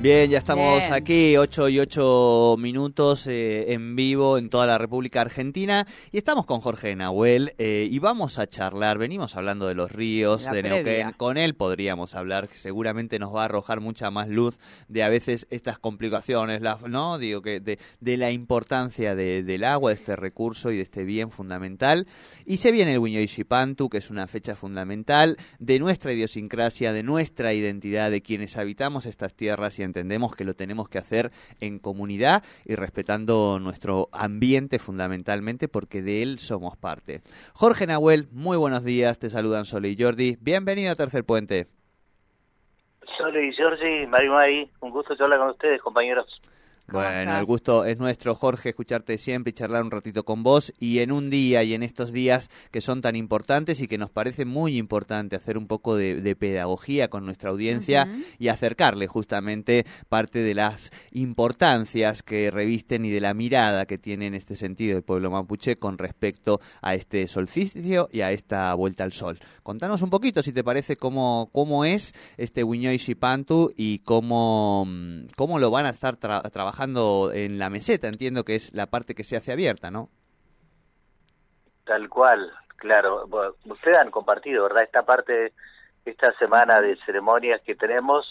Bien, ya estamos Bien. aquí, 8 y 8 minutos eh, en vivo en toda la República Argentina y estamos con Jorge Nahuel eh, y vamos a charlar, venimos hablando de los ríos, La de previa. Neuquén, con él podríamos hablar, que seguramente nos va a arrojar mucha más luz de a veces estas complicaciones, la, ¿no? Digo que de, de la importancia de- del agua, de este recurso y de este bien fundamental. Y se viene el Huñoy-Shipantu, que es una fecha fundamental de nuestra idiosincrasia, de nuestra identidad, de quienes habitamos estas tierras y entendemos que lo tenemos que hacer en comunidad y respetando nuestro ambiente fundamentalmente porque de él somos parte. Jorge Nahuel, muy buenos días, te saludan Sole y Jordi. Bienvenido a Tercer Puente. Sole y Giorgi, Mari Mari, un gusto charlar con ustedes, compañeros. ¿Cómo Bueno, estás? el gusto es nuestro, Jorge, escucharte siempre y charlar un ratito con vos. Y en un día y en estos días que son tan importantes y que nos parece muy importante hacer un poco de, de pedagogía con nuestra audiencia y acercarle justamente parte de las importancias que revisten y de la mirada que tiene en este sentido el pueblo mapuche con respecto a este solsticio y a esta vuelta al sol. Contanos un poquito, si te parece, cómo, cómo es este Huñoy Shipantu y cómo, mm, cómo lo van a estar tra- trabajando en la meseta. Entiendo que es la parte que se hace abierta, ¿no? Tal cual, claro. Bueno, ustedes han compartido, ¿verdad? Esta parte, esta semana de ceremonias que tenemos,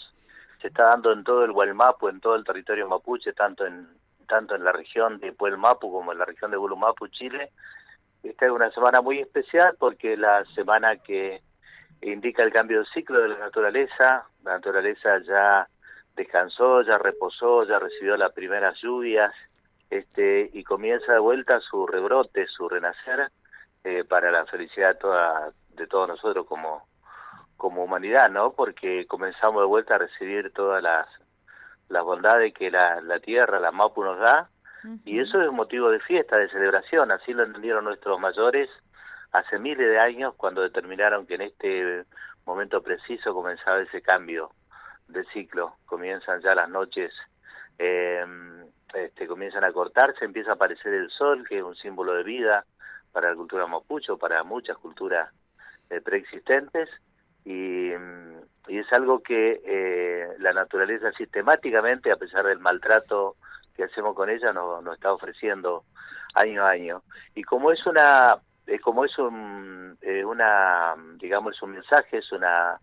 se está dando en todo el Hualmapu, en todo el territorio mapuche, tanto en tanto en la región de Puelmapu como en la región de Bulumapu, Chile. Esta es una semana muy especial porque la semana que indica el cambio de ciclo de la naturaleza. La naturaleza ya descansó, ya reposó, ya recibió las primeras lluvias, este y comienza de vuelta su rebrote, su renacer eh, para la felicidad de, toda, de todos nosotros como como humanidad, ¿no? Porque comenzamos de vuelta a recibir todas las las bondades que la, la tierra, la Mapu nos da, y eso es motivo de fiesta, de celebración, así lo entendieron nuestros mayores hace miles de años cuando determinaron que en este momento preciso comenzaba ese cambio de ciclo, comienzan ya las noches, eh, este, comienzan a cortarse, empieza a aparecer el sol, que es un símbolo de vida para la cultura mapuche, o para muchas culturas eh, preexistentes, y, mm, y es algo que eh, la naturaleza sistemáticamente, a pesar del maltrato que hacemos con ella, nos, nos está ofreciendo año a año. Y como es una, eh, como es eh, una, digamos, es un mensaje, es una,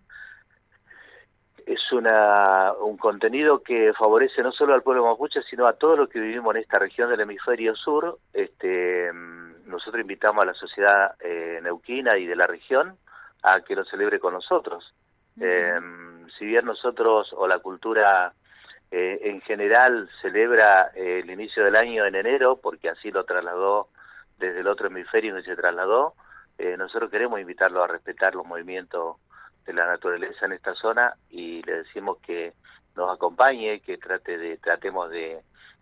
es una, un contenido que favorece no solo al pueblo mapuche, sino a todos los que vivimos en esta región del hemisferio sur. Este, mm, nosotros invitamos a la sociedad eh, neuquina y de la región a que lo celebre con nosotros. Eh, si bien nosotros o la cultura eh, en general celebra eh, el inicio del año en enero, porque así lo trasladó desde el otro hemisferio y se trasladó, eh, nosotros queremos invitarlo a respetar los movimientos de la naturaleza en esta zona y le decimos que nos acompañe, que trate de tratemos de,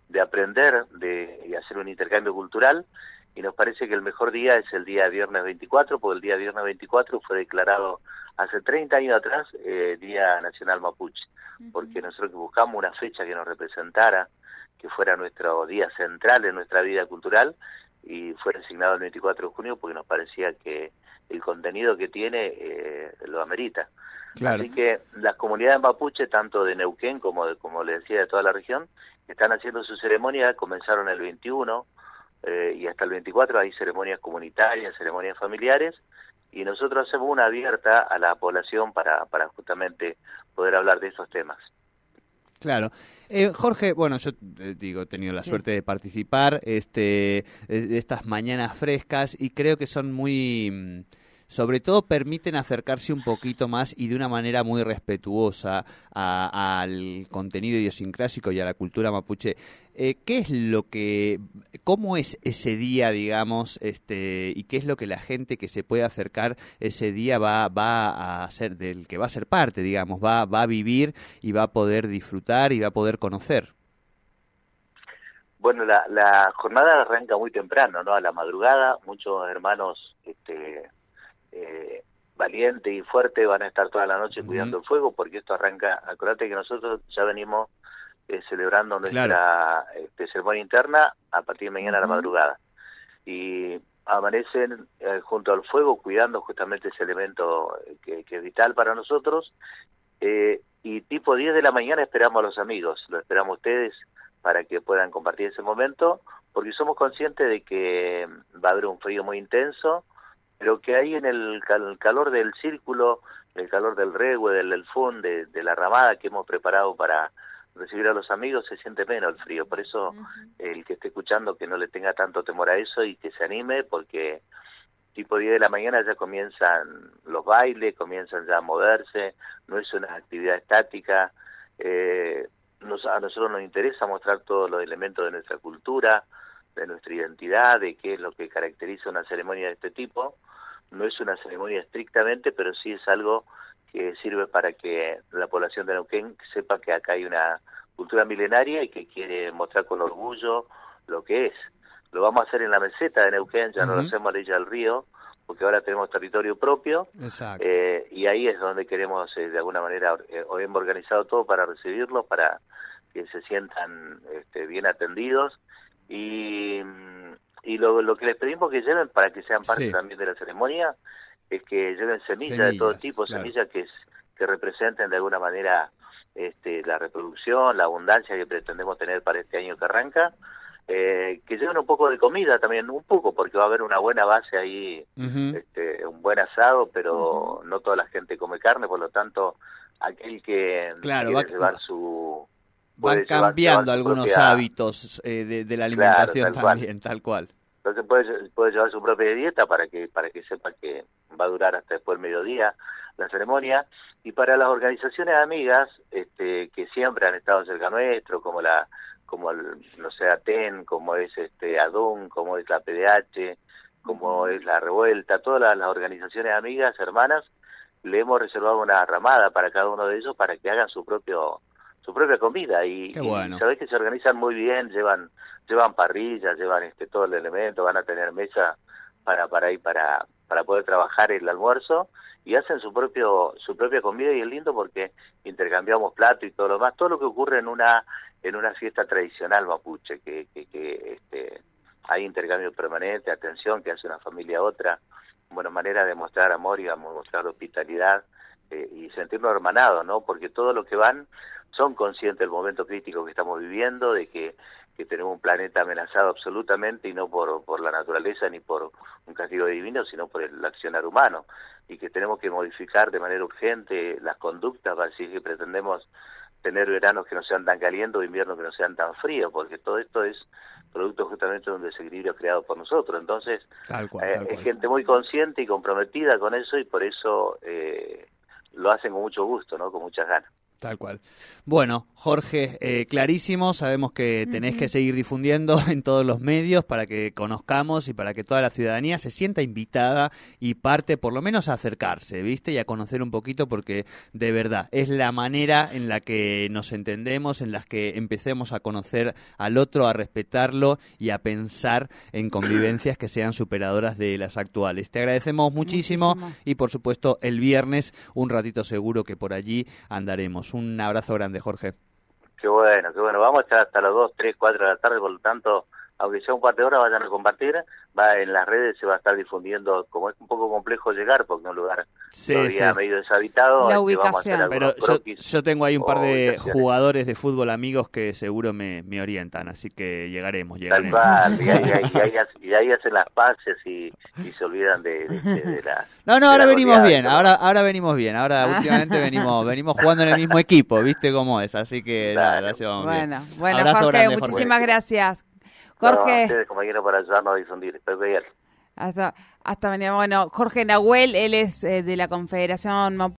de aprender de, y hacer un intercambio cultural. Y nos parece que el mejor día es el día viernes 24, porque el día viernes 24 fue declarado hace 30 años atrás eh, Día Nacional Mapuche, porque nosotros buscamos una fecha que nos representara, que fuera nuestro día central en nuestra vida cultural, y fue designado el 24 de junio porque nos parecía que el contenido que tiene eh, lo amerita. Así que las comunidades mapuche, tanto de Neuquén como, de, como le decía, de toda la región, están haciendo su ceremonia, comenzaron el 21 eh, y hasta el 24 hay ceremonias comunitarias, ceremonias familiares, y nosotros hacemos una abierta a la población para, para justamente poder hablar de esos temas. Claro. Eh, Jorge, bueno, yo eh, digo, he tenido la suerte de participar este, eh, de estas mañanas frescas y creo que son muy, mm, sobre todo permiten acercarse un poquito más y de una manera muy respetuosa al contenido idiosincrásico y a la cultura mapuche. Eh, ¿Qué es lo que, cómo es ese día, digamos, este, y qué es lo que la gente que se puede acercar ese día va, va a ser, del que va a ser parte, digamos, va, va a vivir y va a poder disfrutar y va a poder conocer? Bueno, la, la jornada arranca muy temprano, ¿no? A la madrugada, muchos hermanos este, eh, valiente y fuerte van a estar toda la noche cuidando el fuego porque esto arranca, acuérdate que nosotros ya venimos eh, celebrando nuestra este, ceremonia interna a partir de mañana a la madrugada. Y amanecen eh, junto al fuego cuidando justamente ese elemento eh, que, que es vital para nosotros. Eh, y tipo 10 de la mañana esperamos a los amigos, lo esperamos a ustedes para que puedan compartir ese momento, porque somos conscientes de que va a haber un frío muy intenso, pero que ahí en el, cal- calor del círculo, el calor del regue, del, fun, de, de la ramada que hemos preparado para recibir a los amigos, se siente menos el frío. Por eso el que esté escuchando que no le tenga tanto temor a eso y que se anime, porque tipo 10 de la mañana ya comienzan los bailes, comienzan ya a moverse, no es una actividad estática. Eh, nos- a nosotros nos interesa mostrar todos los elementos de nuestra cultura, de nuestra identidad, de qué es lo que caracteriza una ceremonia de este tipo. No es una ceremonia estrictamente, pero sí es algo que sirve para que la población de Neuquén sepa que acá hay una cultura milenaria y que quiere mostrar con orgullo lo que es. Lo vamos a hacer en la meseta de Neuquén, ya no lo hacemos a la orilla del río, porque ahora tenemos territorio propio Exacto. eh, y ahí es donde queremos eh, de alguna manera eh, hoy hemos organizado todo para recibirlos para que se sientan este, bien atendidos y, mm, y lo, lo que les pedimos que lleven para que sean parte Sí. también de la ceremonia es que lleven semillas, de todo tipo claro. semillas que que representen de alguna manera este, la reproducción la abundancia que pretendemos tener para este año que arranca eh, que lleven un poco de comida también un poco porque va a haber una buena base ahí este, un buen asado, pero no toda la gente come carne, por lo tanto, aquel que Claro, quiere va- llevar su... Van cambiando algunos propia- hábitos eh, de, de la alimentación tal cual. también, tal cual. Entonces puede, puede llevar su propia dieta para que para que sepa que va a durar hasta después del mediodía la ceremonia. Y para las organizaciones amigas este, que siempre han estado cerca nuestro, como la como el, no sé, ATEN, como es este ADUN, como es la PDH, como es la Revuelta, todas las, las organizaciones amigas, hermanas, le hemos reservado una ramada para cada uno de ellos para que hagan su propio su propia comida y, bueno. sabés que se organizan muy bien, llevan llevan parrillas, llevan este todo el elemento, van a tener mesa para para ir para para poder trabajar el almuerzo y hacen su propio su propia comida y es lindo porque intercambiamos plato y todo lo más, todo lo que ocurre en una en una fiesta tradicional mapuche que que, que este hay intercambio permanente, atención que hace una familia a otra, bueno, manera de mostrar amor y mostrar hospitalidad eh, y sentirnos hermanados, ¿no? Porque todo lo que van son conscientes del momento crítico que estamos viviendo, de que, que tenemos un planeta amenazado absolutamente y no por, por la naturaleza ni por un castigo divino, sino por el accionar humano y que tenemos que modificar de manera urgente las conductas para decir que pretendemos tener veranos que no sean tan calientes o inviernos que no sean tan fríos, porque todo esto es producto justamente de un desequilibrio creado por nosotros. Entonces, Tal cual, eh, es gente muy consciente y comprometida con eso y por eso eh, lo hacen con mucho gusto, ¿no? Con muchas ganas. Tal cual. Bueno, Jorge, eh, clarísimo, sabemos que tenés que seguir difundiendo en todos los medios para que conozcamos y para que toda la ciudadanía se sienta invitada y parte por lo menos a acercarse, ¿viste? Y a conocer un poquito porque de verdad es la manera en la que nos entendemos, en la que empecemos a conocer al otro, a respetarlo y a pensar en convivencias que sean superadoras de las actuales. Te agradecemos muchísimo, Muchísimo. y por supuesto el viernes un ratito seguro que por allí andaremos. Un abrazo grande, Jorge. Qué bueno, qué bueno. Vamos a estar hasta las 2, 3, 4 de la tarde, por lo tanto, aunque sea un par de horas, vayan a compartir. Va en las redes, se va a estar difundiendo, como es un poco complejo llegar, porque es un lugar Sí, todavía sí. medio deshabitado. La vamos a hacer ubicación. Pero yo, tengo ahí un par de jugadores de fútbol amigos que seguro me, me orientan, así que llegaremos, Tal llegaremos. cual, y ahí, ahí- y ahí hace- y ahí hacen las paces y, y se olvidan de, de, de- de la... No, no, ahora venimos goleada, bien, ahora, ahora venimos bien, ahora Ah. últimamente venimos, venimos jugando en el mismo equipo, viste cómo es, así que nada, bien. Bueno, bueno, Abrazo Jorge, grande, Jorge. muchísimas gracias. Jorge, ustedes, compañeros, para ayudarnos a difundir. Hasta, hasta mañana. Bueno, Jorge Nahuel, él es eh, de la Confederación